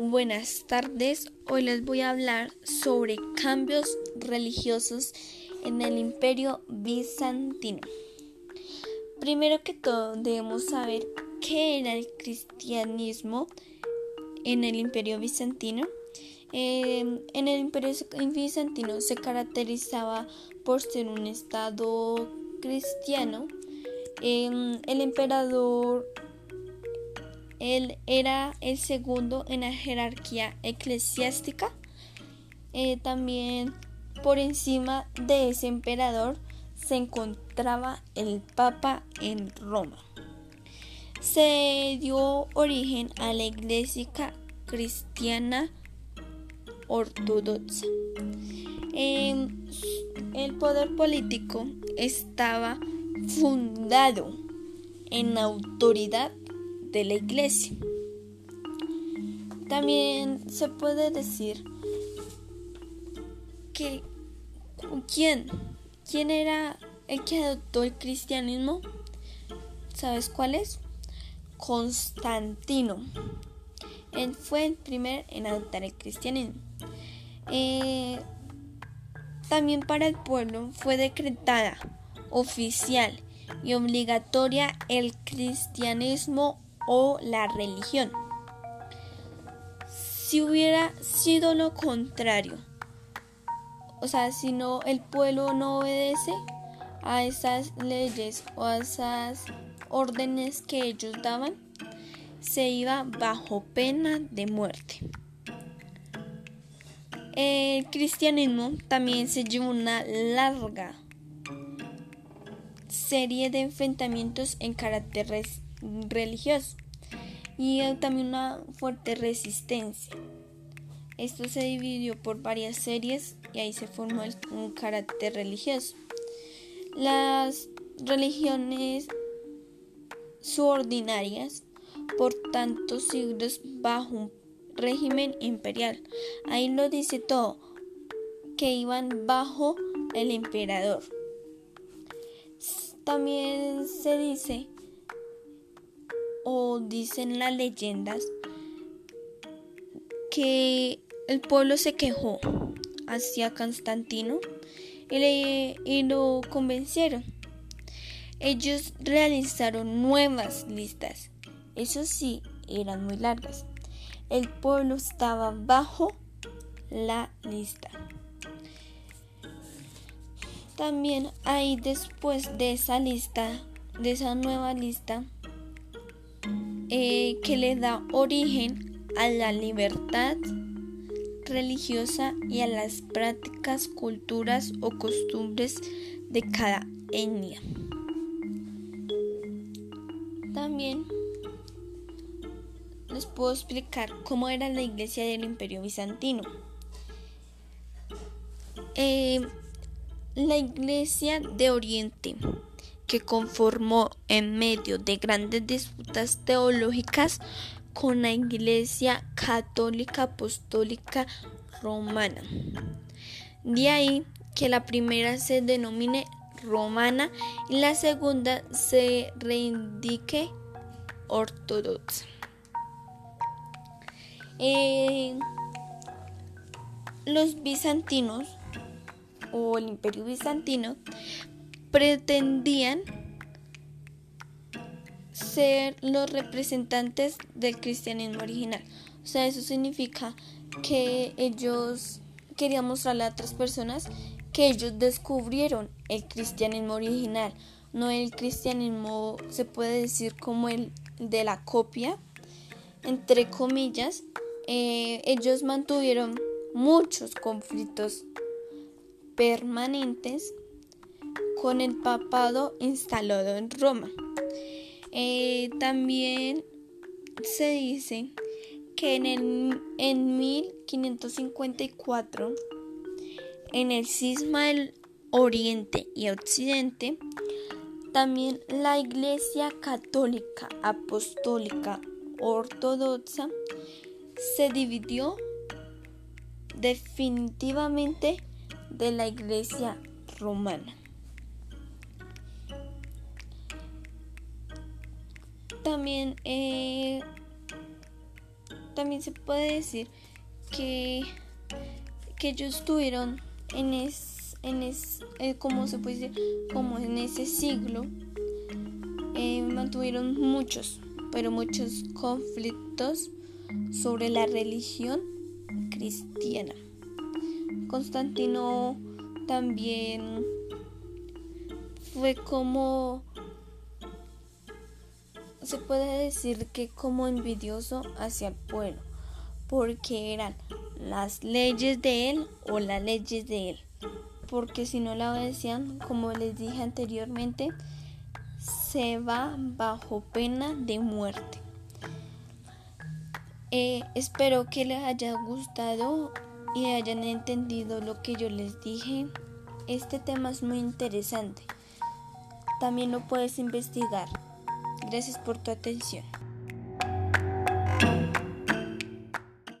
Buenas tardes, hoy les voy a hablar sobre cambios religiosos en el imperio bizantino. Primero que todo debemos saber qué era el cristianismo en el imperio bizantino. Eh, en el imperio bizantino se caracterizaba por ser un estado cristiano. Eh, el emperador él era el segundo en la jerarquía eclesiástica. Eh, también por encima de ese emperador se encontraba el Papa en Roma. Se dio origen a la iglesia cristiana ortodoxa. el poder político estaba fundado en autoridad de la iglesia. También se puede decir que quién, quién era el que adoptó el cristianismo. ¿Sabes cuál es? Constantino. Él fue el primer en adoptar el cristianismo. Eh, también para el pueblo fue decretada oficial y obligatoria el cristianismo o la religión. Si hubiera sido lo contrario, o sea, si no el pueblo no obedece a esas leyes o a esas órdenes que ellos daban, se iba bajo pena de muerte. El cristianismo también se llevó una larga serie de enfrentamientos en carácter religioso y también una fuerte resistencia. Esto se dividió por varias series y ahí se formó un carácter religioso. Las religiones subordinarias por tantos siglos bajo un régimen imperial. Ahí lo dice todo, que iban bajo el emperador. También se dice o dicen las leyendas que el pueblo se quejó hacia Constantino y, lo convencieron. Ellos realizaron nuevas listas, eso sí, eran muy largas. El pueblo estaba bajo la lista. También hay después de esa lista, de esa nueva lista, eh, que le da origen a la libertad religiosa y a las prácticas, culturas o costumbres de cada etnia. También les puedo explicar cómo era la iglesia del imperio bizantino. Eh, la iglesia de Oriente que conformó en medio de grandes disputas teológicas con la Iglesia Católica Apostólica Romana. De ahí que la primera se denomine romana y la segunda se reindique ortodoxa. Eh, los bizantinos o el imperio bizantino pretendían ser los representantes del cristianismo original. O sea, eso significa que ellos querían mostrarle a otras personas que ellos descubrieron el cristianismo original, no el cristianismo se puede decir como el de la copia, entre comillas, eh, ellos mantuvieron muchos conflictos permanentes con el papado instalado en Roma. Eh, también se dice que en, el, en 1554, en el cisma del Oriente y Occidente, también la Iglesia Católica Apostólica Ortodoxa se dividió definitivamente de la Iglesia Romana. También, eh, también se puede decir que, que ellos estuvieron en es, en es, eh, como se puede decir, como en ese siglo, eh, mantuvieron muchos, pero muchos conflictos sobre la religión cristiana. Constantino también fue como se puede decir que como envidioso hacia el pueblo, porque eran las leyes de él o las leyes de él, porque si no la obedecían, como les dije anteriormente, se va bajo pena de muerte. Eh, espero que les haya gustado y hayan entendido lo que yo les dije. Este tema es muy interesante. También lo puedes investigar. Gracias por tu atención.